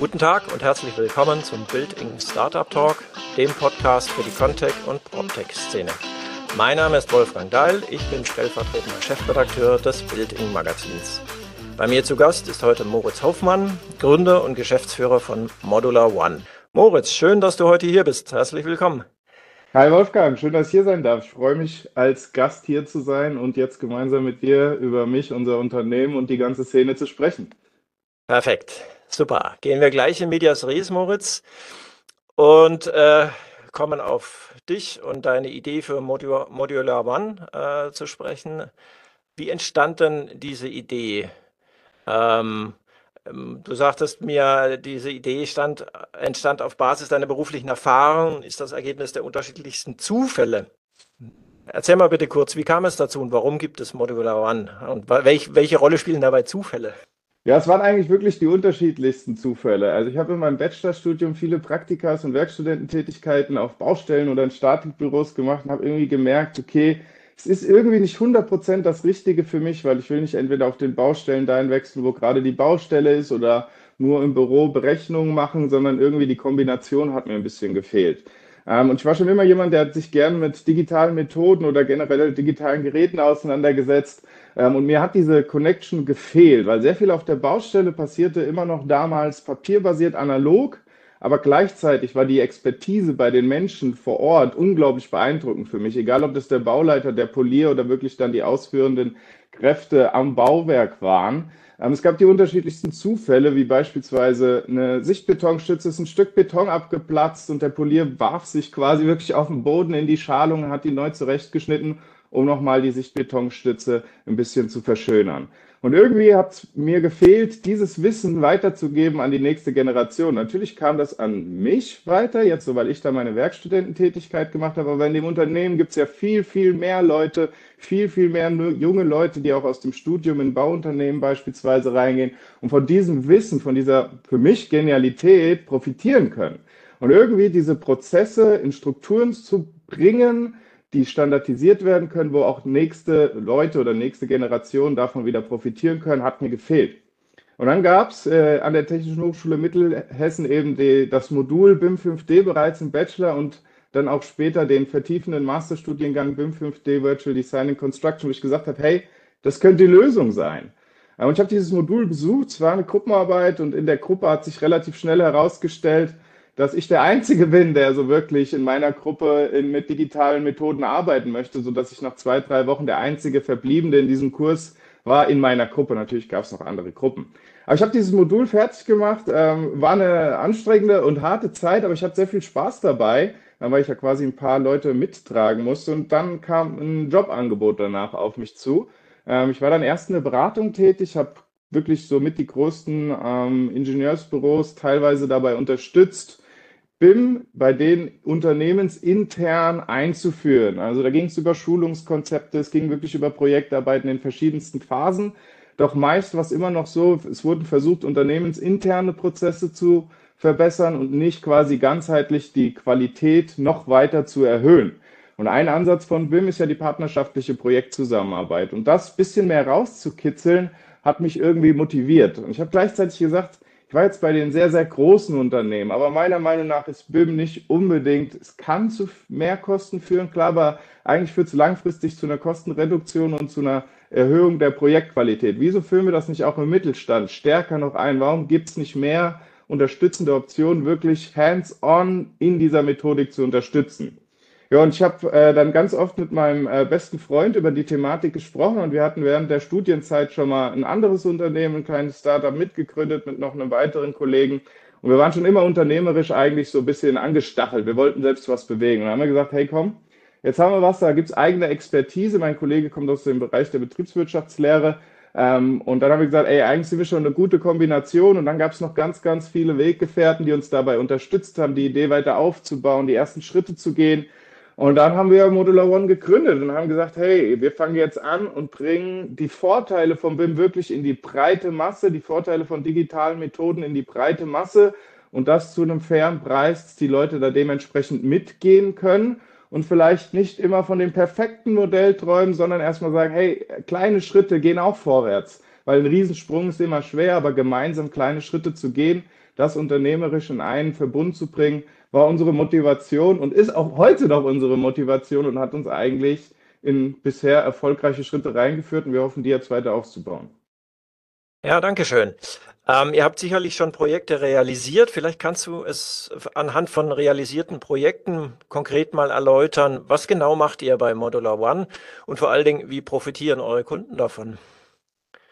Guten Tag und herzlich willkommen zum Building Startup Talk, dem Podcast für die Contech und PropTech-Szene. Mein Name ist Wolfgang Dahl, ich bin stellvertretender Chefredakteur des Building Magazins. Bei mir zu Gast ist heute Moritz Hoffmann, Gründer und Geschäftsführer von Modular One. Moritz, schön, dass du heute hier bist. Herzlich willkommen. Hi Wolfgang, schön, dass ich hier sein darf. Ich freue mich, als Gast hier zu sein und jetzt gemeinsam mit dir über mich, unser Unternehmen und die ganze Szene zu sprechen. Perfekt. Super. Gehen wir gleich in Medias Res, Moritz, und äh, kommen auf dich und deine Idee für Modular, Modular One äh, zu sprechen. Wie entstand denn diese Idee? Ähm, ähm, du sagtest mir, diese Idee stand, entstand auf Basis deiner beruflichen Erfahrung, ist das Ergebnis der unterschiedlichsten Zufälle. Erzähl mal bitte kurz, wie kam es dazu und warum gibt es Modular One? Und welch, welche Rolle spielen dabei Zufälle? Ja, es waren eigentlich wirklich die unterschiedlichsten Zufälle. Also ich habe in meinem Bachelorstudium viele Praktikas und Werkstudententätigkeiten auf Baustellen oder in Statikbüros gemacht und habe irgendwie gemerkt, okay, es ist irgendwie nicht 100% das Richtige für mich, weil ich will nicht entweder auf den Baustellen dahin wechseln, wo gerade die Baustelle ist oder nur im Büro Berechnungen machen, sondern irgendwie die Kombination hat mir ein bisschen gefehlt. Ähm, und ich war schon immer jemand, der hat sich gern mit digitalen Methoden oder generell digitalen Geräten auseinandergesetzt. Ähm, und mir hat diese Connection gefehlt, weil sehr viel auf der Baustelle passierte immer noch damals papierbasiert analog. Aber gleichzeitig war die Expertise bei den Menschen vor Ort unglaublich beeindruckend für mich. Egal, ob das der Bauleiter, der Polier oder wirklich dann die ausführenden Kräfte am Bauwerk waren. Ähm, es gab die unterschiedlichsten Zufälle, wie beispielsweise eine Sichtbetonstütze ist ein Stück Beton abgeplatzt und der Polier warf sich quasi wirklich auf den Boden in die Schalung und hat die neu zurechtgeschnitten um nochmal die Sichtbetonstütze ein bisschen zu verschönern. Und irgendwie hat es mir gefehlt, dieses Wissen weiterzugeben an die nächste Generation. Natürlich kam das an mich weiter, jetzt so, weil ich da meine Werkstudententätigkeit gemacht habe, aber in dem Unternehmen gibt es ja viel, viel mehr Leute, viel, viel mehr junge Leute, die auch aus dem Studium in Bauunternehmen beispielsweise reingehen und von diesem Wissen, von dieser für mich Genialität profitieren können. Und irgendwie diese Prozesse in Strukturen zu bringen, die standardisiert werden können, wo auch nächste Leute oder nächste Generationen davon wieder profitieren können, hat mir gefehlt. Und dann gab es äh, an der Technischen Hochschule Mittelhessen eben die, das Modul BIM 5D bereits im Bachelor und dann auch später den vertiefenden Masterstudiengang BIM 5D Virtual Design and Construction, wo ich gesagt habe, hey, das könnte die Lösung sein. Und ich habe dieses Modul besucht, es war eine Gruppenarbeit und in der Gruppe hat sich relativ schnell herausgestellt, dass ich der Einzige bin, der so wirklich in meiner Gruppe in, mit digitalen Methoden arbeiten möchte, sodass ich nach zwei, drei Wochen der einzige Verbliebene in diesem Kurs war in meiner Gruppe. Natürlich gab es noch andere Gruppen. Aber ich habe dieses Modul fertig gemacht, ähm, war eine anstrengende und harte Zeit, aber ich hatte sehr viel Spaß dabei, weil ich ja quasi ein paar Leute mittragen musste. Und dann kam ein Jobangebot danach auf mich zu. Ähm, ich war dann erst in der Beratung tätig, habe wirklich so mit die größten ähm, Ingenieursbüros teilweise dabei unterstützt, BIM bei den unternehmensintern einzuführen. Also da ging es über Schulungskonzepte, es ging wirklich über Projektarbeiten in verschiedensten Phasen. Doch meist war es immer noch so, es wurden versucht, unternehmensinterne Prozesse zu verbessern und nicht quasi ganzheitlich die Qualität noch weiter zu erhöhen. Und ein Ansatz von BIM ist ja die partnerschaftliche Projektzusammenarbeit. Und das bisschen mehr rauszukitzeln, hat mich irgendwie motiviert. Und ich habe gleichzeitig gesagt, ich war jetzt bei den sehr, sehr großen Unternehmen, aber meiner Meinung nach ist BIM nicht unbedingt, es kann zu mehr Kosten führen, klar, aber eigentlich führt es langfristig zu einer Kostenreduktion und zu einer Erhöhung der Projektqualität. Wieso führen wir das nicht auch im Mittelstand stärker noch ein? Warum gibt es nicht mehr unterstützende Optionen, wirklich hands-on in dieser Methodik zu unterstützen? Ja, und ich habe äh, dann ganz oft mit meinem äh, besten Freund über die Thematik gesprochen und wir hatten während der Studienzeit schon mal ein anderes Unternehmen, ein kleines Startup mitgegründet mit noch einem weiteren Kollegen. Und wir waren schon immer unternehmerisch eigentlich so ein bisschen angestachelt. Wir wollten selbst was bewegen. Und dann haben wir gesagt, hey komm, jetzt haben wir was, da gibt's eigene Expertise. Mein Kollege kommt aus dem Bereich der Betriebswirtschaftslehre. Ähm, und dann haben wir gesagt, ey, eigentlich sind wir schon eine gute Kombination. Und dann gab es noch ganz, ganz viele Weggefährten, die uns dabei unterstützt haben, die Idee weiter aufzubauen, die ersten Schritte zu gehen. Und dann haben wir Modular One gegründet und haben gesagt, hey, wir fangen jetzt an und bringen die Vorteile von BIM wirklich in die breite Masse, die Vorteile von digitalen Methoden in die breite Masse und das zu einem fairen Preis, dass die Leute da dementsprechend mitgehen können und vielleicht nicht immer von dem perfekten Modell träumen, sondern erstmal sagen, hey, kleine Schritte gehen auch vorwärts. weil ein Riesensprung ist immer schwer, aber gemeinsam kleine Schritte zu gehen, das unternehmerisch in einen Verbund zu bringen, war unsere Motivation und ist auch heute noch unsere Motivation und hat uns eigentlich in bisher erfolgreiche Schritte reingeführt und wir hoffen, die jetzt weiter aufzubauen. Ja, danke schön. Ähm, ihr habt sicherlich schon Projekte realisiert. Vielleicht kannst du es anhand von realisierten Projekten konkret mal erläutern. Was genau macht ihr bei Modular One und vor allen Dingen, wie profitieren eure Kunden davon?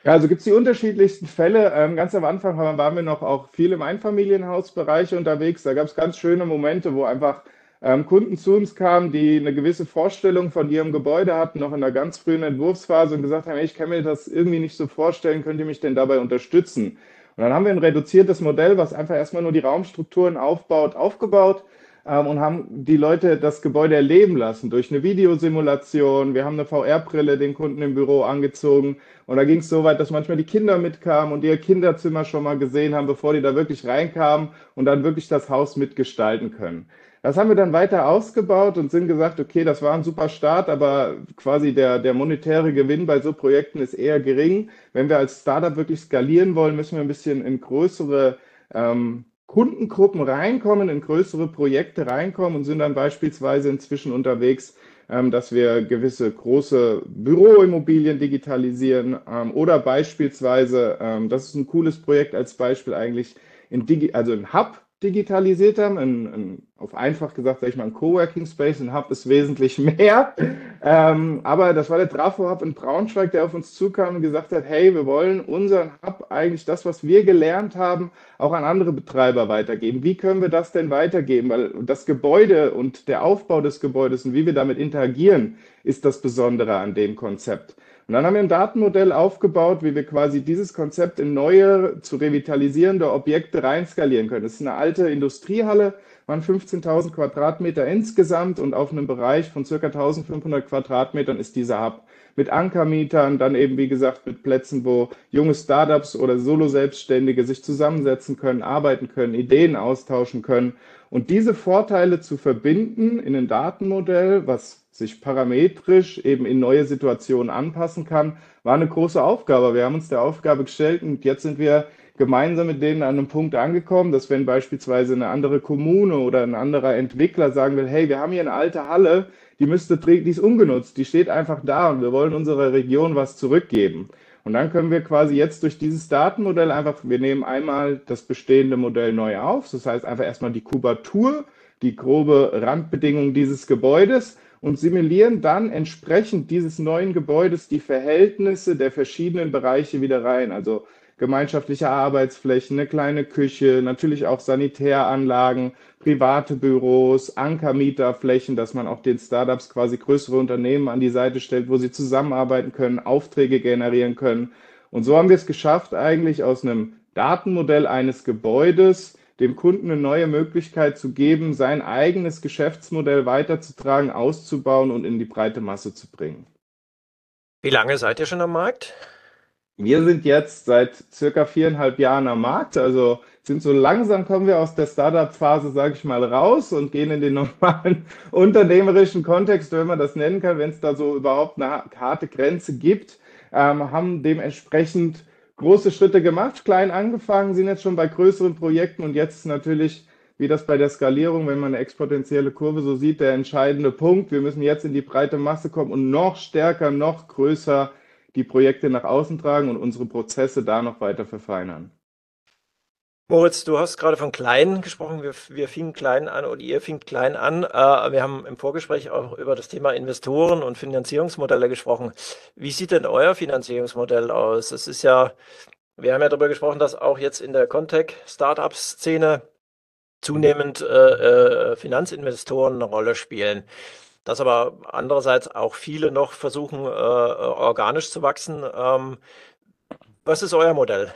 Ja, also gibt es die unterschiedlichsten Fälle. Ähm, ganz am Anfang waren wir noch auch viel im Einfamilienhausbereich unterwegs. Da gab es ganz schöne Momente, wo einfach ähm, Kunden zu uns kamen, die eine gewisse Vorstellung von ihrem Gebäude hatten, noch in einer ganz frühen Entwurfsphase und gesagt haben, hey, ich kann mir das irgendwie nicht so vorstellen, könnt ihr mich denn dabei unterstützen? Und dann haben wir ein reduziertes Modell, was einfach erstmal nur die Raumstrukturen aufbaut, aufgebaut und haben die Leute das Gebäude erleben lassen durch eine Videosimulation. Wir haben eine VR-Brille den Kunden im Büro angezogen und da ging es so weit, dass manchmal die Kinder mitkamen und ihr Kinderzimmer schon mal gesehen haben, bevor die da wirklich reinkamen und dann wirklich das Haus mitgestalten können. Das haben wir dann weiter ausgebaut und sind gesagt, okay, das war ein super Start, aber quasi der, der monetäre Gewinn bei so Projekten ist eher gering. Wenn wir als Startup wirklich skalieren wollen, müssen wir ein bisschen in größere ähm, Kundengruppen reinkommen, in größere Projekte reinkommen und sind dann beispielsweise inzwischen unterwegs, ähm, dass wir gewisse große Büroimmobilien digitalisieren ähm, oder beispielsweise, ähm, das ist ein cooles Projekt als Beispiel eigentlich, in Digi also ein Hub digitalisiert haben. Ein, ein, auf einfach gesagt, sage ich mal, ein Coworking Space. Ein Hub ist wesentlich mehr. Ähm, aber das war der Trafo Hub in Braunschweig, der auf uns zukam und gesagt hat, hey, wir wollen unseren Hub eigentlich das, was wir gelernt haben, auch an andere Betreiber weitergeben. Wie können wir das denn weitergeben? Weil das Gebäude und der Aufbau des Gebäudes und wie wir damit interagieren, ist das Besondere an dem Konzept. Und dann haben wir ein Datenmodell aufgebaut, wie wir quasi dieses Konzept in neue, zu revitalisierende Objekte reinskalieren können. Das ist eine alte Industriehalle, waren 15.000 Quadratmeter insgesamt und auf einem Bereich von circa 1.500 Quadratmetern ist dieser Hub. Mit Ankermietern, dann eben wie gesagt mit Plätzen, wo junge Startups oder Solo-Selbstständige sich zusammensetzen können, arbeiten können, Ideen austauschen können. Und diese Vorteile zu verbinden in ein Datenmodell, was sich parametrisch eben in neue Situationen anpassen kann, war eine große Aufgabe. Wir haben uns der Aufgabe gestellt und jetzt sind wir gemeinsam mit denen an einem Punkt angekommen, dass wenn beispielsweise eine andere Kommune oder ein anderer Entwickler sagen will, hey, wir haben hier eine alte Halle, die müsste, die ist ungenutzt, die steht einfach da und wir wollen unserer Region was zurückgeben. Und dann können wir quasi jetzt durch dieses Datenmodell einfach, wir nehmen einmal das bestehende Modell neu auf, das heißt einfach erstmal die Kubatur, die grobe Randbedingung dieses Gebäudes und simulieren dann entsprechend dieses neuen Gebäudes die Verhältnisse der verschiedenen Bereiche wieder rein. Also gemeinschaftliche Arbeitsflächen, eine kleine Küche, natürlich auch Sanitäranlagen, private Büros, Ankermieterflächen, dass man auch den Startups quasi größere Unternehmen an die Seite stellt, wo sie zusammenarbeiten können, Aufträge generieren können. Und so haben wir es geschafft, eigentlich aus einem Datenmodell eines Gebäudes dem Kunden eine neue Möglichkeit zu geben, sein eigenes Geschäftsmodell weiterzutragen, auszubauen und in die breite Masse zu bringen. Wie lange seid ihr schon am Markt? Wir sind jetzt seit circa viereinhalb Jahren am Markt, also sind so langsam kommen wir aus der Startup-Phase, sage ich mal, raus und gehen in den normalen unternehmerischen Kontext, wenn man das nennen kann, wenn es da so überhaupt eine harte Grenze gibt, ähm, haben dementsprechend große Schritte gemacht, klein angefangen, sind jetzt schon bei größeren Projekten und jetzt natürlich, wie das bei der Skalierung, wenn man eine exponentielle Kurve so sieht, der entscheidende Punkt. Wir müssen jetzt in die breite Masse kommen und noch stärker, noch größer die Projekte nach außen tragen und unsere Prozesse da noch weiter verfeinern. Moritz, du hast gerade von klein gesprochen. Wir, wir fingen klein an oder ihr fingt klein an. Äh, wir haben im Vorgespräch auch über das Thema Investoren und Finanzierungsmodelle gesprochen. Wie sieht denn euer Finanzierungsmodell aus? Es ist ja, wir haben ja darüber gesprochen, dass auch jetzt in der Contech-Startup-Szene zunehmend äh, äh, Finanzinvestoren eine Rolle spielen. Dass aber andererseits auch viele noch versuchen, äh, organisch zu wachsen. Ähm, was ist euer Modell?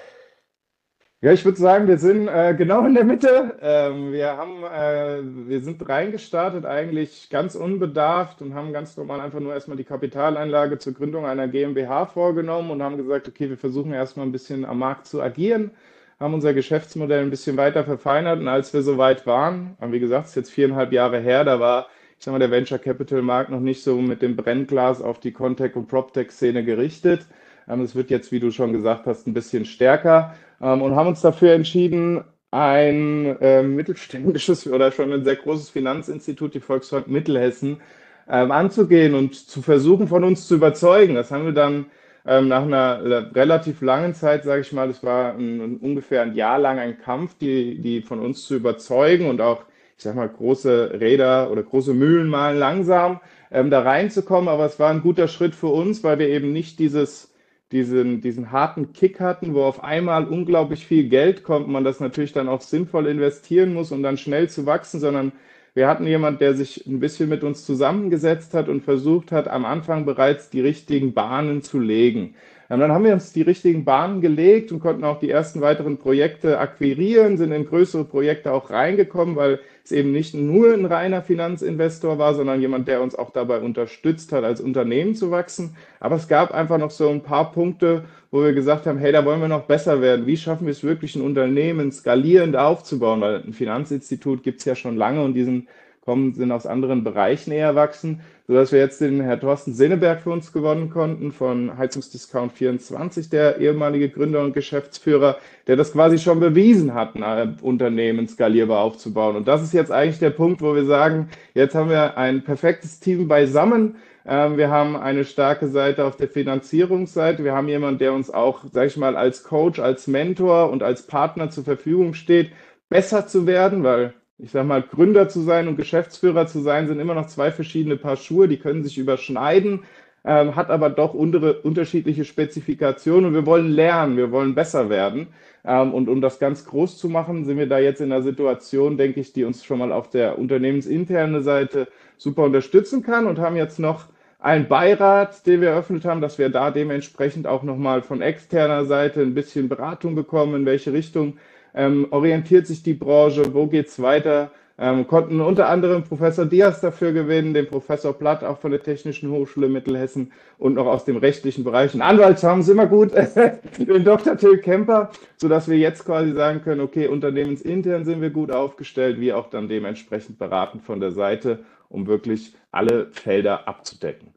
Ja, ich würde sagen, wir sind äh, genau in der Mitte. Ähm, wir haben, äh, wir sind reingestartet eigentlich ganz unbedarft und haben ganz normal einfach nur erstmal die Kapitaleinlage zur Gründung einer GmbH vorgenommen und haben gesagt, okay, wir versuchen erstmal ein bisschen am Markt zu agieren, haben unser Geschäftsmodell ein bisschen weiter verfeinert und als wir soweit waren, wie gesagt, es ist jetzt viereinhalb Jahre her, da war, ich sag mal, der Venture Capital Markt noch nicht so mit dem Brennglas auf die Contech- und PropTech-Szene gerichtet Es wird jetzt, wie du schon gesagt hast, ein bisschen stärker und haben uns dafür entschieden, ein mittelständisches oder schon ein sehr großes Finanzinstitut, die Volksbank Mittelhessen, anzugehen und zu versuchen, von uns zu überzeugen. Das haben wir dann nach einer relativ langen Zeit, sage ich mal, es war ein, ungefähr ein Jahr lang ein Kampf, die, die von uns zu überzeugen und auch, ich sag mal, große Räder oder große Mühlen malen langsam ähm, da reinzukommen. Aber es war ein guter Schritt für uns, weil wir eben nicht dieses, diesen, diesen harten Kick hatten, wo auf einmal unglaublich viel Geld kommt, man das natürlich dann auch sinnvoll investieren muss, um dann schnell zu wachsen, sondern wir hatten jemand, der sich ein bisschen mit uns zusammengesetzt hat und versucht hat, am Anfang bereits die richtigen Bahnen zu legen. Und dann haben wir uns die richtigen Bahnen gelegt und konnten auch die ersten weiteren Projekte akquirieren, sind in größere Projekte auch reingekommen, weil es eben nicht nur ein reiner Finanzinvestor war, sondern jemand, der uns auch dabei unterstützt hat, als Unternehmen zu wachsen. Aber es gab einfach noch so ein paar Punkte, wo wir gesagt haben, hey, da wollen wir noch besser werden. Wie schaffen wir es wirklich, ein Unternehmen skalierend aufzubauen? Weil ein Finanzinstitut gibt es ja schon lange und diesen kommen, sind aus anderen Bereichen eher wachsen, sodass wir jetzt den Herr Thorsten Sinneberg für uns gewonnen konnten von Heizungsdiscount 24, der ehemalige Gründer und Geschäftsführer, der das quasi schon bewiesen hat, ein Unternehmen skalierbar aufzubauen. Und das ist jetzt eigentlich der Punkt, wo wir sagen, jetzt haben wir ein perfektes Team beisammen. Ähm, wir haben eine starke Seite auf der Finanzierungsseite. Wir haben jemanden, der uns auch, sag ich mal, als Coach, als Mentor und als Partner zur Verfügung steht, besser zu werden, weil ich sag mal, Gründer zu sein und Geschäftsführer zu sein, sind immer noch zwei verschiedene Paar Schuhe, die können sich überschneiden, ähm, hat aber doch untere, unterschiedliche Spezifikationen und wir wollen lernen, wir wollen besser werden. Ähm, und um das ganz groß zu machen, sind wir da jetzt in einer Situation, denke ich, die uns schon mal auf der unternehmensinternen Seite super unterstützen kann und haben jetzt noch einen Beirat, den wir eröffnet haben, dass wir da dementsprechend auch nochmal von externer Seite ein bisschen Beratung bekommen, in welche Richtung ähm, orientiert sich die Branche, wo geht es weiter. Ähm, konnten unter anderem Professor Diaz dafür gewinnen, den Professor Platt auch von der Technischen Hochschule Mittelhessen und noch aus dem rechtlichen Bereich. Einen Anwalt haben sie immer gut, den Dr. Till Kemper, sodass wir jetzt quasi sagen können, okay, unternehmensintern sind wir gut aufgestellt, wie auch dann dementsprechend beraten von der Seite, um wirklich alle Felder abzudecken.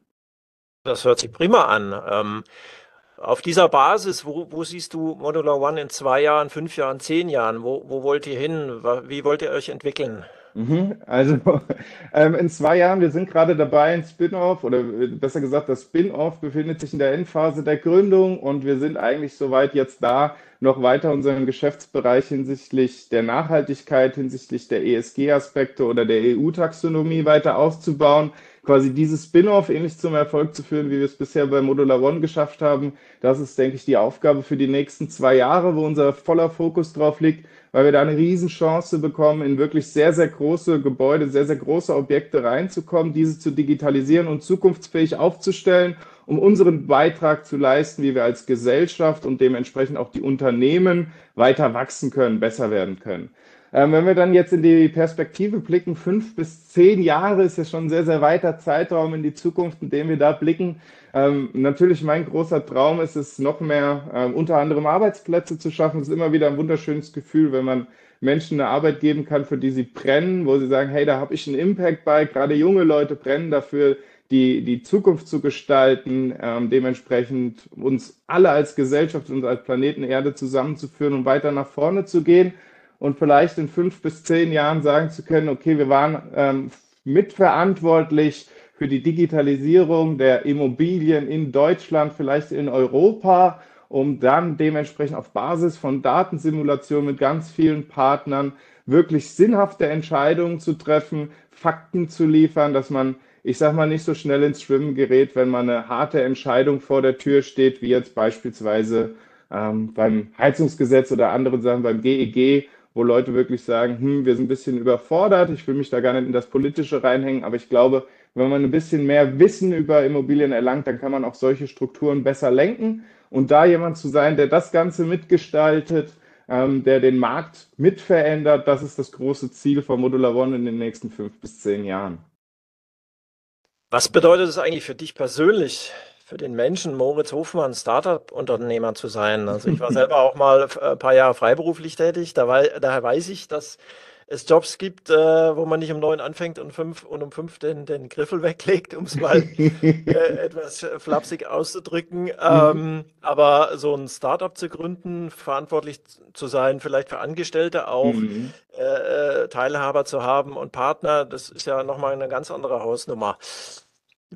Das hört sich prima an. Ähm auf dieser Basis, wo, wo, siehst du Modular One in zwei Jahren, fünf Jahren, zehn Jahren? Wo, wo wollt ihr hin? Wie wollt ihr euch entwickeln? Mhm, also ähm, in zwei Jahren, wir sind gerade dabei, ein Spin-off oder äh, besser gesagt, das Spin-off befindet sich in der Endphase der Gründung und wir sind eigentlich soweit jetzt da, noch weiter unseren Geschäftsbereich hinsichtlich der Nachhaltigkeit, hinsichtlich der ESG-Aspekte oder der EU-Taxonomie weiter auszubauen quasi dieses Spin-off ähnlich zum Erfolg zu führen, wie wir es bisher bei Modular One geschafft haben. Das ist, denke ich, die Aufgabe für die nächsten zwei Jahre, wo unser voller Fokus drauf liegt, weil wir da eine Riesenchance bekommen, in wirklich sehr, sehr große Gebäude, sehr, sehr große Objekte reinzukommen, diese zu digitalisieren und zukunftsfähig aufzustellen, um unseren Beitrag zu leisten, wie wir als Gesellschaft und dementsprechend auch die Unternehmen weiter wachsen können, besser werden können. Ähm, wenn wir dann jetzt in die Perspektive blicken, fünf bis zehn Jahre ist ja schon ein sehr, sehr weiter Zeitraum in die Zukunft, in dem wir da blicken. Ähm, natürlich mein großer Traum ist es, noch mehr ähm, unter anderem Arbeitsplätze zu schaffen. Es ist immer wieder ein wunderschönes Gefühl, wenn man Menschen eine Arbeit geben kann, für die sie brennen, wo sie sagen, hey, da habe ich einen Impact bei. Gerade junge Leute brennen dafür, die, die Zukunft zu gestalten, ähm, dementsprechend uns alle als Gesellschaft, uns als Planeten Erde zusammenzuführen und weiter nach vorne zu gehen und vielleicht in fünf bis zehn Jahren sagen zu können, okay, wir waren ähm, mitverantwortlich für die Digitalisierung der Immobilien in Deutschland, vielleicht in Europa, um dann dementsprechend auf Basis von Datensimulationen mit ganz vielen Partnern wirklich sinnhafte Entscheidungen zu treffen, Fakten zu liefern, dass man, ich sag mal, nicht so schnell ins Schwimmen gerät, wenn man eine harte Entscheidung vor der Tür steht, wie jetzt beispielsweise ähm, beim Heizungsgesetz oder anderen Sachen beim GEG, wo Leute wirklich sagen, hm, wir sind ein bisschen überfordert, ich will mich da gar nicht in das Politische reinhängen, aber ich glaube, wenn man ein bisschen mehr Wissen über Immobilien erlangt, dann kann man auch solche Strukturen besser lenken. Und da jemand zu sein, der das Ganze mitgestaltet, ähm, der den Markt mitverändert, das ist das große Ziel von Modular One in den nächsten fünf bis zehn Jahren. Was bedeutet es eigentlich für dich persönlich, für den Menschen Moritz Hofmann Startup-Unternehmer zu sein. Also ich war selber auch mal ein äh, paar Jahre freiberuflich tätig. Da war, daher weiß ich, dass es Jobs gibt, äh, wo man nicht um neun anfängt und, fünf, und um fünf den, den Griffel weglegt, um es mal äh, etwas flapsig auszudrücken. Ähm, aber so ein Startup zu gründen, verantwortlich zu sein, vielleicht für Angestellte auch, mhm. äh, äh Teilhaber zu haben und Partner, das ist ja nochmal eine ganz andere Hausnummer.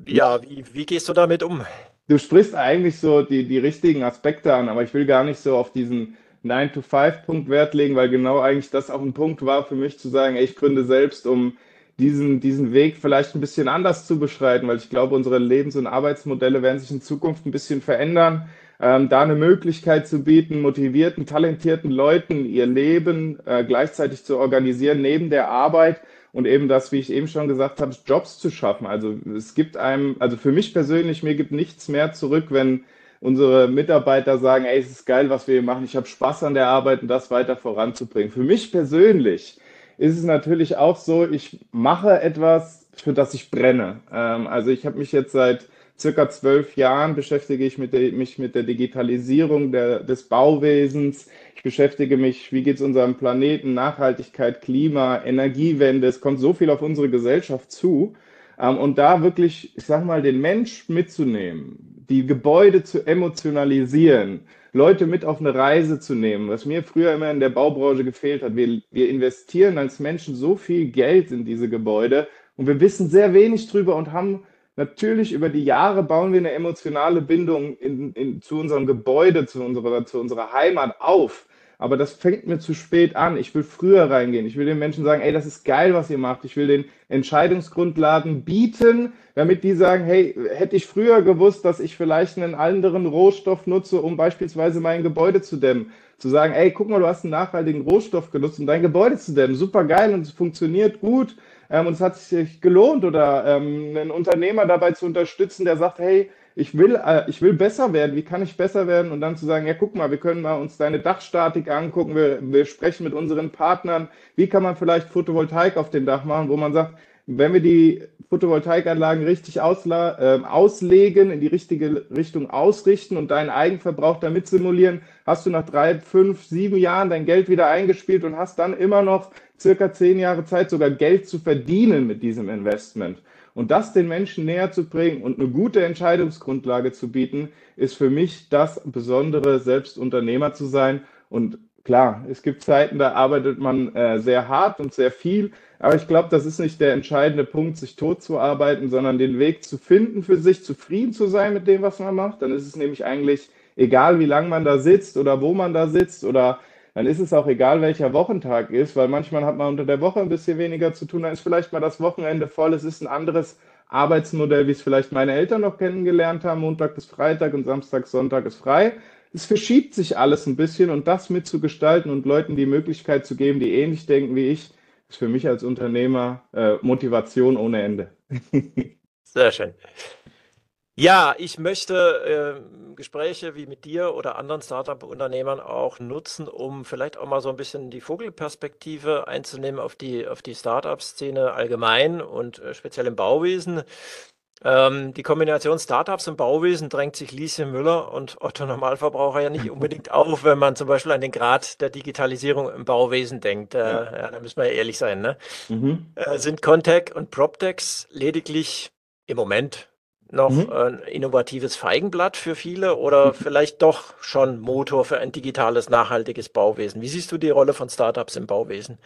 Ja, wie, wie gehst du damit um? Du sprichst eigentlich so die, die richtigen Aspekte an, aber ich will gar nicht so auf diesen 9-to-5-Punkt Wert legen, weil genau eigentlich das auch ein Punkt war für mich zu sagen, ey, ich gründe selbst, um diesen, diesen Weg vielleicht ein bisschen anders zu beschreiten, weil ich glaube, unsere Lebens- und Arbeitsmodelle werden sich in Zukunft ein bisschen verändern. Ähm, da eine Möglichkeit zu bieten, motivierten, talentierten Leuten ihr Leben äh, gleichzeitig zu organisieren neben der Arbeit und eben das, wie ich eben schon gesagt habe, Jobs zu schaffen. Also es gibt einem, also für mich persönlich, mir gibt nichts mehr zurück, wenn unsere Mitarbeiter sagen, ey, es ist geil, was wir hier machen, ich habe Spaß an der Arbeit und das weiter voranzubringen. Für mich persönlich ist es natürlich auch so, ich mache etwas, für das ich brenne. Ähm, also ich habe mich jetzt seit circa zwölf Jahren beschäftige ich mit der, mich mit der Digitalisierung der, des Bauwesens. Ich beschäftige mich, wie geht es unserem Planeten, Nachhaltigkeit, Klima, Energiewende. Es kommt so viel auf unsere Gesellschaft zu. Ähm, und da wirklich, ich sag mal, den Mensch mitzunehmen, die Gebäude zu emotionalisieren, Leute mit auf eine Reise zu nehmen, was mir früher immer in der Baubranche gefehlt hat. Wir, wir investieren als Menschen so viel Geld in diese Gebäude und wir wissen sehr wenig drüber und haben natürlich über die Jahre bauen wir eine emotionale Bindung in, in, zu unserem Gebäude, zu unserer, zu unserer Heimat auf. Aber das fängt mir zu spät an. Ich will früher reingehen. Ich will den Menschen sagen, ey, das ist geil, was ihr macht. Ich will den Entscheidungsgrundlagen bieten, damit die sagen, hey, hätte ich früher gewusst, dass ich vielleicht einen anderen Rohstoff nutze, um beispielsweise mein Gebäude zu dämmen. Zu sagen, ey, guck mal, du hast einen nachhaltigen Rohstoff genutzt, um dein Gebäude zu dämmen. Super geil und es funktioniert gut ähm, und es hat sich gelohnt. Oder ähm, einen Unternehmer dabei zu unterstützen, der sagt, hey, ich will, äh, ich will besser werden, wie kann ich besser werden? Und dann zu sagen, ja, guck mal, wir können mal uns deine Dachstatik angucken, wir, wir sprechen mit unseren Partnern, wie kann man vielleicht Photovoltaik auf dem Dach machen, wo man sagt, wenn wir die Photovoltaikanlagen richtig ausla äh, auslegen, in die richtige Richtung ausrichten und deinen Eigenverbrauch damit simulieren, hast du nach drei, fünf, sieben Jahren dein Geld wieder eingespielt und hast dann immer noch circa zehn Jahre Zeit, sogar Geld zu verdienen mit diesem Investment. Und das den Menschen näher zu bringen und eine gute Entscheidungsgrundlage zu bieten, ist für mich das Besondere, selbst Unternehmer zu sein. Und klar, es gibt Zeiten, da arbeitet man äh, sehr hart und sehr viel. Aber ich glaube, das ist nicht der entscheidende Punkt, sich tot zu arbeiten, sondern den Weg zu finden für sich, zufrieden zu sein mit dem, was man macht. Dann ist es nämlich eigentlich egal, wie lange man da sitzt oder wo man da sitzt oder dann ist es auch egal, welcher Wochentag ist, weil manchmal hat man unter der Woche ein bisschen weniger zu tun, dann ist vielleicht mal das Wochenende voll, es ist ein anderes Arbeitsmodell, wie es vielleicht meine Eltern noch kennengelernt haben, Montag bis Freitag und Samstag, Sonntag ist frei. Es verschiebt sich alles ein bisschen und das mitzugestalten und Leuten die Möglichkeit zu geben, die ähnlich denken wie ich, ist für mich als Unternehmer äh, Motivation ohne Ende. Sehr schön. Ja, ich möchte äh, Gespräche wie mit dir oder anderen Startup-Unternehmern auch nutzen, um vielleicht auch mal so ein bisschen die Vogelperspektive einzunehmen auf die, auf die Startup-Szene allgemein und äh, speziell im Bauwesen. Ähm, die Kombination Startups und Bauwesen drängt sich Liese Müller und Otto Normalverbraucher ja nicht unbedingt auf, wenn man zum Beispiel an den Grad der Digitalisierung im Bauwesen denkt. Äh, ja. ja, da müssen wir ja ehrlich sein. Ne? Mhm. Äh, sind Contech und PropTechs lediglich im Moment noch mhm. ein innovatives Feigenblatt für viele oder mhm. vielleicht doch schon Motor für ein digitales, nachhaltiges Bauwesen? Wie siehst du die Rolle von Startups im Bauwesen?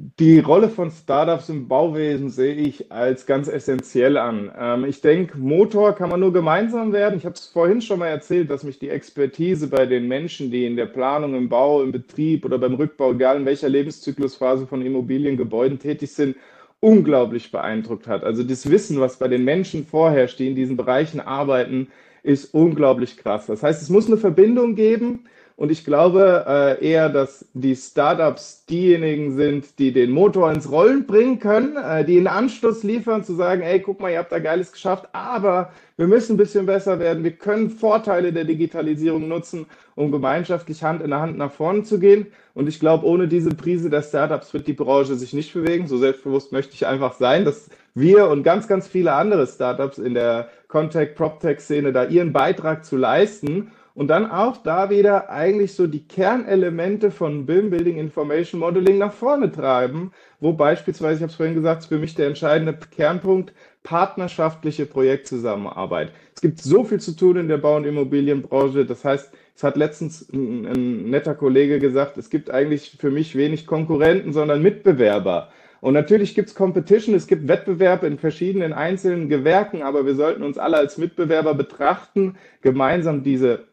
Die Rolle von Startups im Bauwesen sehe ich als ganz essentiell an. Ähm, ich denke, Motor kann man nur gemeinsam werden. Ich habe es vorhin schon mal erzählt, dass mich die Expertise bei den Menschen, die in der Planung, im Bau, im Betrieb oder beim Rückbau, egal in welcher Lebenszyklusphase von Immobiliengebäuden tätig sind, unglaublich beeindruckt hat. Also das Wissen, was bei den Menschen vorherrscht, die in diesen Bereichen arbeiten, ist unglaublich krass. Das heißt, es muss eine Verbindung geben und ich glaube äh, eher, dass die Startups diejenigen sind, die den Motor ins Rollen bringen können, äh, die einen Anschluss liefern, zu sagen, ey, guck mal, ihr habt da Geiles geschafft, aber wir müssen ein bisschen besser werden. Wir können Vorteile der Digitalisierung nutzen, um gemeinschaftlich Hand in Hand nach vorne zu gehen. Und ich glaube, ohne diese Prise der Startups wird die Branche sich nicht bewegen. So selbstbewusst möchte ich einfach sein, dass wir und ganz, ganz viele andere Startups in der Contact PropTech Szene da ihren Beitrag zu leisten und dann auch da wieder eigentlich so die Kernelemente von BIM, Building Information Modeling, nach vorne treiben, wo beispielsweise, ich habe es vorhin gesagt, für mich der entscheidende Kernpunkt partnerschaftliche Projektzusammenarbeit. Es gibt so viel zu tun in der Bau- und Immobilienbranche. Das heißt, es hat letztens ein, ein netter Kollege gesagt, es gibt eigentlich für mich wenig Konkurrenten, sondern Mitbewerber. Und natürlich gibt es Competition, es gibt Wettbewerb in verschiedenen einzelnen Gewerken, aber wir sollten uns alle als Mitbewerber betrachten, gemeinsam diese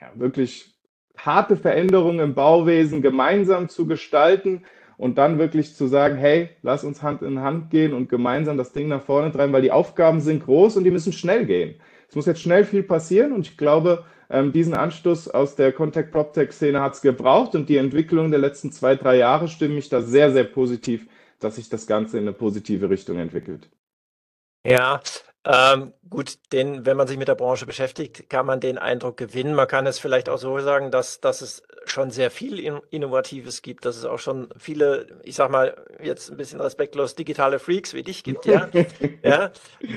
ja, wirklich harte Veränderung im Bauwesen gemeinsam zu gestalten und dann wirklich zu sagen, hey, lass uns Hand in Hand gehen und gemeinsam das Ding nach vorne treiben, weil die Aufgaben sind groß und die müssen schnell gehen. Es muss jetzt schnell viel passieren und ich glaube, ähm, diesen Anstoß aus der Contact PropTech Szene hat es gebraucht und die Entwicklung der letzten zwei, drei Jahre stimmen mich da sehr, sehr positiv, dass sich das Ganze in eine positive Richtung entwickelt. Ja, ähm, gut, den, wenn man sich mit der Branche beschäftigt, kann man den Eindruck gewinnen. Man kann es vielleicht auch so sagen, dass, dass es schon sehr viel Innovatives gibt, dass es auch schon viele, ich sag mal, jetzt ein bisschen respektlos, digitale Freaks wie dich gibt, ja. ja.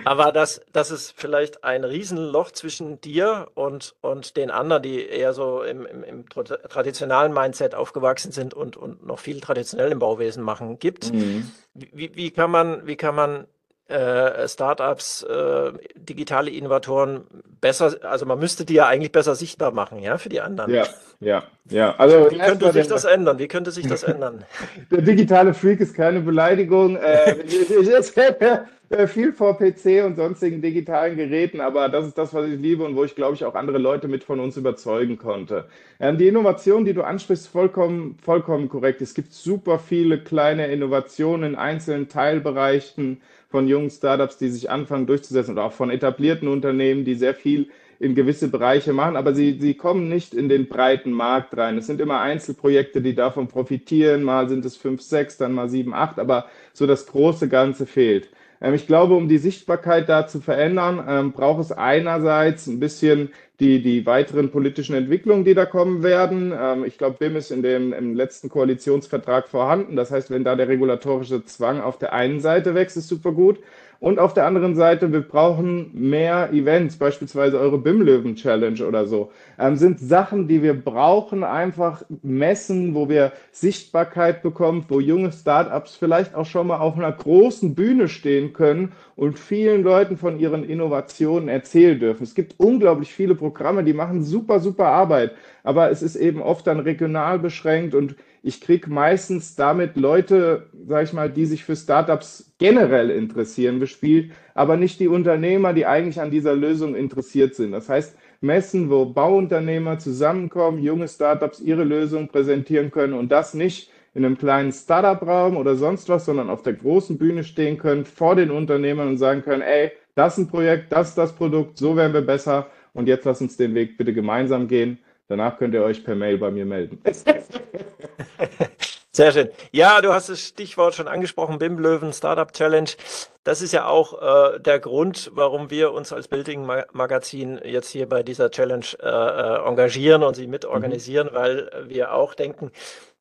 Aber dass, dass es vielleicht ein Riesenloch zwischen dir und, und den anderen, die eher so im, im, im traditionalen Mindset aufgewachsen sind und, und noch viel traditionell im Bauwesen machen, gibt. Mhm. Wie, wie kann man, wie kann man äh, Startups, äh, digitale Innovatoren besser, also man müsste die ja eigentlich besser sichtbar machen, ja, für die anderen. Ja, ja, ja. Also wie könnte sich das ändern? Wie könnte sich das ändern? Der digitale Freak ist keine Beleidigung. Äh, äh, viel vor PC und sonstigen digitalen Geräten, aber das ist das, was ich liebe und wo ich, glaube ich, auch andere Leute mit von uns überzeugen konnte. Ähm, die Innovation, die du ansprichst, vollkommen, vollkommen korrekt. Es gibt super viele kleine Innovationen in einzelnen Teilbereichen von jungen Startups, die sich anfangen durchzusetzen oder auch von etablierten Unternehmen, die sehr viel in gewisse Bereiche machen, aber sie, sie kommen nicht in den breiten Markt rein. Es sind immer Einzelprojekte, die davon profitieren. Mal sind es fünf, sechs, dann mal sieben, acht, aber so das große Ganze fehlt. Ähm, ich glaube, um die Sichtbarkeit da zu verändern, ähm, braucht es einerseits ein bisschen die, die weiteren politischen Entwicklungen, die da kommen werden. Ähm, ich glaube, BIM ist in dem im letzten Koalitionsvertrag vorhanden. Das heißt, wenn da der regulatorische Zwang auf der einen Seite wächst, ist super gut. Und auf der anderen Seite, wir brauchen mehr Events, beispielsweise eure BIM-Löwen-Challenge oder so. Ähm, sind Sachen, die wir brauchen, einfach messen, wo wir Sichtbarkeit bekommen, wo junge Startups vielleicht auch schon mal auf einer großen Bühne stehen können und vielen Leuten von ihren Innovationen erzählen dürfen. Es gibt unglaublich viele Programme, die machen super, super Arbeit, aber es ist eben oft dann regional beschränkt und ich kriege meistens damit Leute, sag ich mal, die sich für Startups generell interessieren, bespielt, aber nicht die Unternehmer, die eigentlich an dieser Lösung interessiert sind. Das heißt, Messen, wo Bauunternehmer zusammenkommen, junge Startups ihre Lösung präsentieren können und das nicht in einem kleinen Startup-Raum oder sonst was, sondern auf der großen Bühne stehen können vor den Unternehmern und sagen können, ey, das ist ein Projekt, das ist das Produkt, so werden wir besser und jetzt lass uns den Weg bitte gemeinsam gehen. Danach könnt ihr euch per Mail bei mir melden. Sehr schön. Ja, du hast das Stichwort schon angesprochen, BIM Löwen Startup Challenge. Das ist ja auch äh, der Grund, warum wir uns als Building Magazin jetzt hier bei dieser Challenge äh, äh engagieren und sie mitorganisieren, mhm. weil wir auch denken,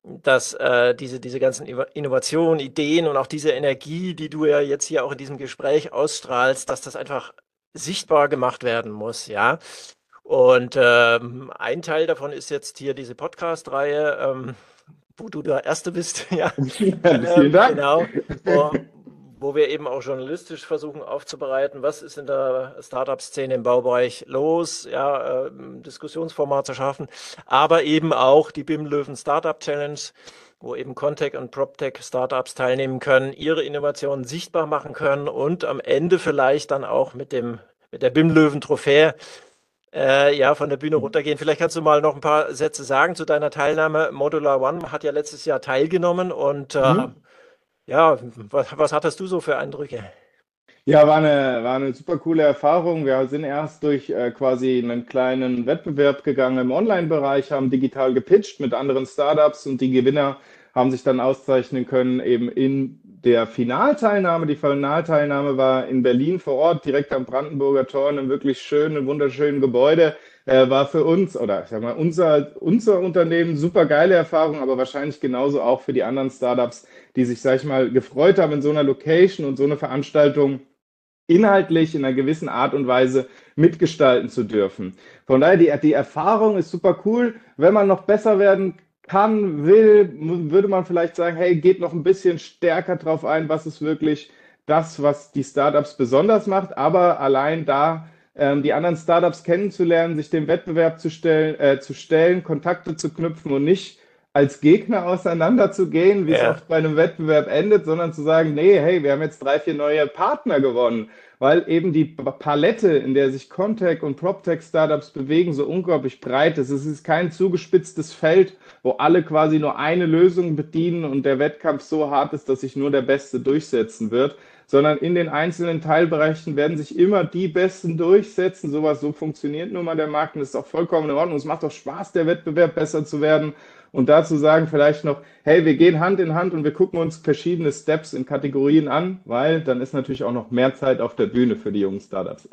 dass äh, diese, diese ganzen Innovationen, Ideen und auch diese Energie, die du ja jetzt hier auch in diesem Gespräch ausstrahlst, dass das einfach sichtbar gemacht werden muss, ja. Und ähm, ein Teil davon ist jetzt hier diese Podcast-Reihe, ähm, wo du der Erste bist. ja, vielen ähm, Dank. Genau. Wo, wo, wir eben auch journalistisch versuchen aufzubereiten, was ist in der Startup-Szene im Baubereich los, ja, äh, Diskussionsformat zu schaffen, aber eben auch die BIM Löwen Startup Challenge wo eben Contech und PropTech Startups teilnehmen können, ihre Innovationen sichtbar machen können und am Ende vielleicht dann auch mit dem mit der BIM Löwen Trophäe äh, ja, von der Bühne mhm. runtergehen. Vielleicht kannst du mal noch ein paar Sätze sagen zu deiner Teilnahme. Modular One hat ja letztes Jahr teilgenommen und äh, mhm. ja, was, was hattest du so für Eindrücke? Ja, war eine, war eine super coole Erfahrung. Wir sind erst durch äh, quasi einen kleinen Wettbewerb gegangen im Online-Bereich, haben digital gepitcht mit anderen Startups und die Gewinner haben sich dann auszeichnen können eben in der Finalteilnahme, die Finalteilnahme war in Berlin vor Ort, direkt am Brandenburger Tor, in einem wirklich schönen, wunderschönen Gebäude, äh, war für uns oder ich sag mal, unser, unser Unternehmen super geile Erfahrung, aber wahrscheinlich genauso auch für die anderen Startups, die sich, sag ich mal, gefreut haben in so einer Location und so eine Veranstaltung inhaltlich in einer gewissen Art und Weise mitgestalten zu dürfen. Von daher, die, die Erfahrung ist super cool. Wenn man noch besser werden kann, will, würde man vielleicht sagen, hey, geht noch ein bisschen stärker drauf ein, was ist wirklich das, was die Startups besonders macht. Aber allein da ähm, die anderen Startups kennenzulernen, sich dem Wettbewerb zu stellen, äh, zu stellen, Kontakte zu knüpfen und nicht als Gegner auseinanderzugehen, wie ja. es oft bei einem Wettbewerb endet, sondern zu sagen, nee, hey, wir haben jetzt drei, vier neue Partner gewonnen weil eben die Palette, in der sich Contech und PropTech-Startups bewegen, so unglaublich breit ist. Es ist kein zugespitztes Feld, wo alle quasi nur eine Lösung bedienen und der Wettkampf so hart ist, dass sich nur der Beste durchsetzen wird, sondern in den einzelnen Teilbereichen werden sich immer die Besten durchsetzen. Sowas, so funktioniert nun mal der Markt und das ist auch vollkommen in Ordnung. Es macht auch Spaß, der Wettbewerb besser zu werden und dazu sagen vielleicht noch, hey, wir gehen Hand in Hand und wir gucken uns verschiedene Steps in Kategorien an, weil dann ist natürlich auch noch mehr Zeit auf der Bühne für die jungen Startups.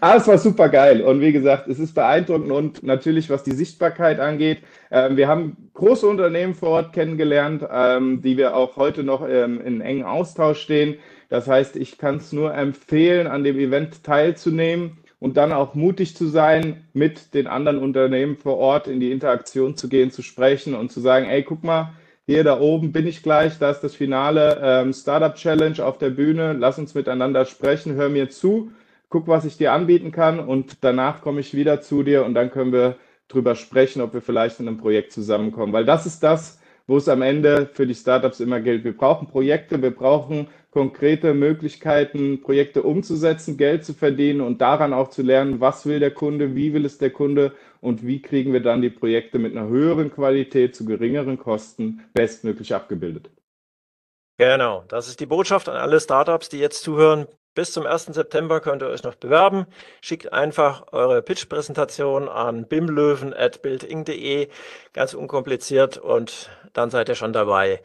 Aber es war super geil. Und wie gesagt, es ist beeindruckend und natürlich, was die Sichtbarkeit angeht. Ähm, wir haben große Unternehmen vor Ort kennengelernt, ähm, die wir auch heute noch ähm, in engen Austausch stehen. Das heißt, ich kann es nur empfehlen, an dem Event teilzunehmen und dann auch mutig zu sein, mit den anderen Unternehmen vor Ort in die Interaktion zu gehen, zu sprechen und zu sagen, ey, guck mal, hier da oben bin ich gleich, da ist das finale ähm, Startup Challenge auf der Bühne, lass uns miteinander sprechen, hör mir zu, guck, was ich dir anbieten kann und danach komme ich wieder zu dir und dann können wir drüber sprechen, ob wir vielleicht in einem Projekt zusammenkommen, weil das ist das, wo es am Ende für die Startups immer gilt. Wir brauchen Projekte, wir brauchen konkrete Möglichkeiten, Projekte umzusetzen, Geld zu verdienen und daran auch zu lernen, was will der Kunde, wie will es der Kunde und wie kriegen wir dann die Projekte mit einer höheren Qualität zu geringeren Kosten bestmöglich abgebildet. Genau, das ist die Botschaft an alle Startups, die jetzt zuhören. Bis zum 1. September könnt ihr euch noch bewerben. Schickt einfach eure Pitch-Präsentation an bimlöwen.building.de, ganz unkompliziert und dann seid ihr schon dabei.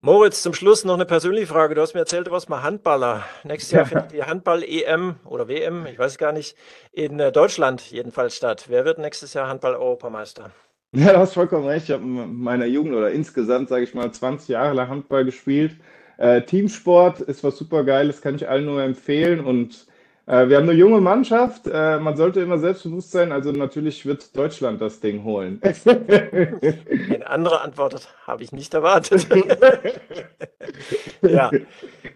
Moritz, zum Schluss noch eine persönliche Frage. Du hast mir erzählt, du warst mal Handballer. Nächstes Jahr findet die Handball-EM oder WM, ich weiß gar nicht, in äh, Deutschland jedenfalls statt. Wer wird nächstes Jahr Handball-Europameister? Ja, du hast vollkommen recht. Ich habe in meiner Jugend oder insgesamt, sage ich mal, 20 Jahre lang Handball gespielt. Äh, Teamsport ist was super Geiles, kann ich allen nur empfehlen. Und äh, wir haben eine junge Mannschaft. Äh, man sollte immer selbstbewusst sein. Also natürlich wird Deutschland das Ding holen. Eine andere Antwort habe ich nicht erwartet. ja.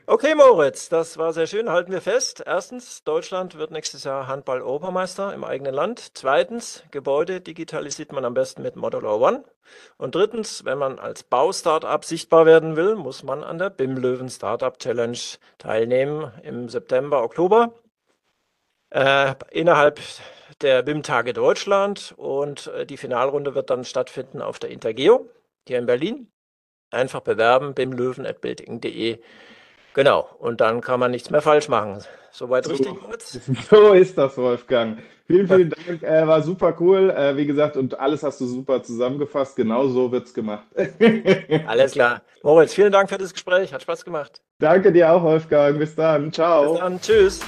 Okay, Moritz, das war sehr schön. Halten wir fest. Erstens, Deutschland wird nächstes Jahr Handball-Europameister im eigenen Land. Zweitens, Gebäude digitalisiert man am besten mit Modular One. Und drittens, wenn man als Baustartup sichtbar werden will, muss man an der BIM Löwen Startup Challenge teilnehmen im September, Oktober äh, innerhalb der BIM-Tage Deutschland und äh, die Finalrunde wird dann stattfinden auf der Intergeo hier in Berlin. Einfach bewerben, bimlöwen.building.de. Genau, und dann kann man nichts mehr falsch machen. Soweit so, richtig, Moritz? So ist das, Wolfgang. Vielen, vielen Dank. Äh, war super cool. Äh, wie gesagt, und alles hast du super zusammengefasst. Genau so wird es gemacht. alles klar. Moritz, vielen Dank für das Gespräch. Hat Spaß gemacht. Danke dir auch, Wolfgang. Bis dann. Ciao. Bis dann. Tschüss.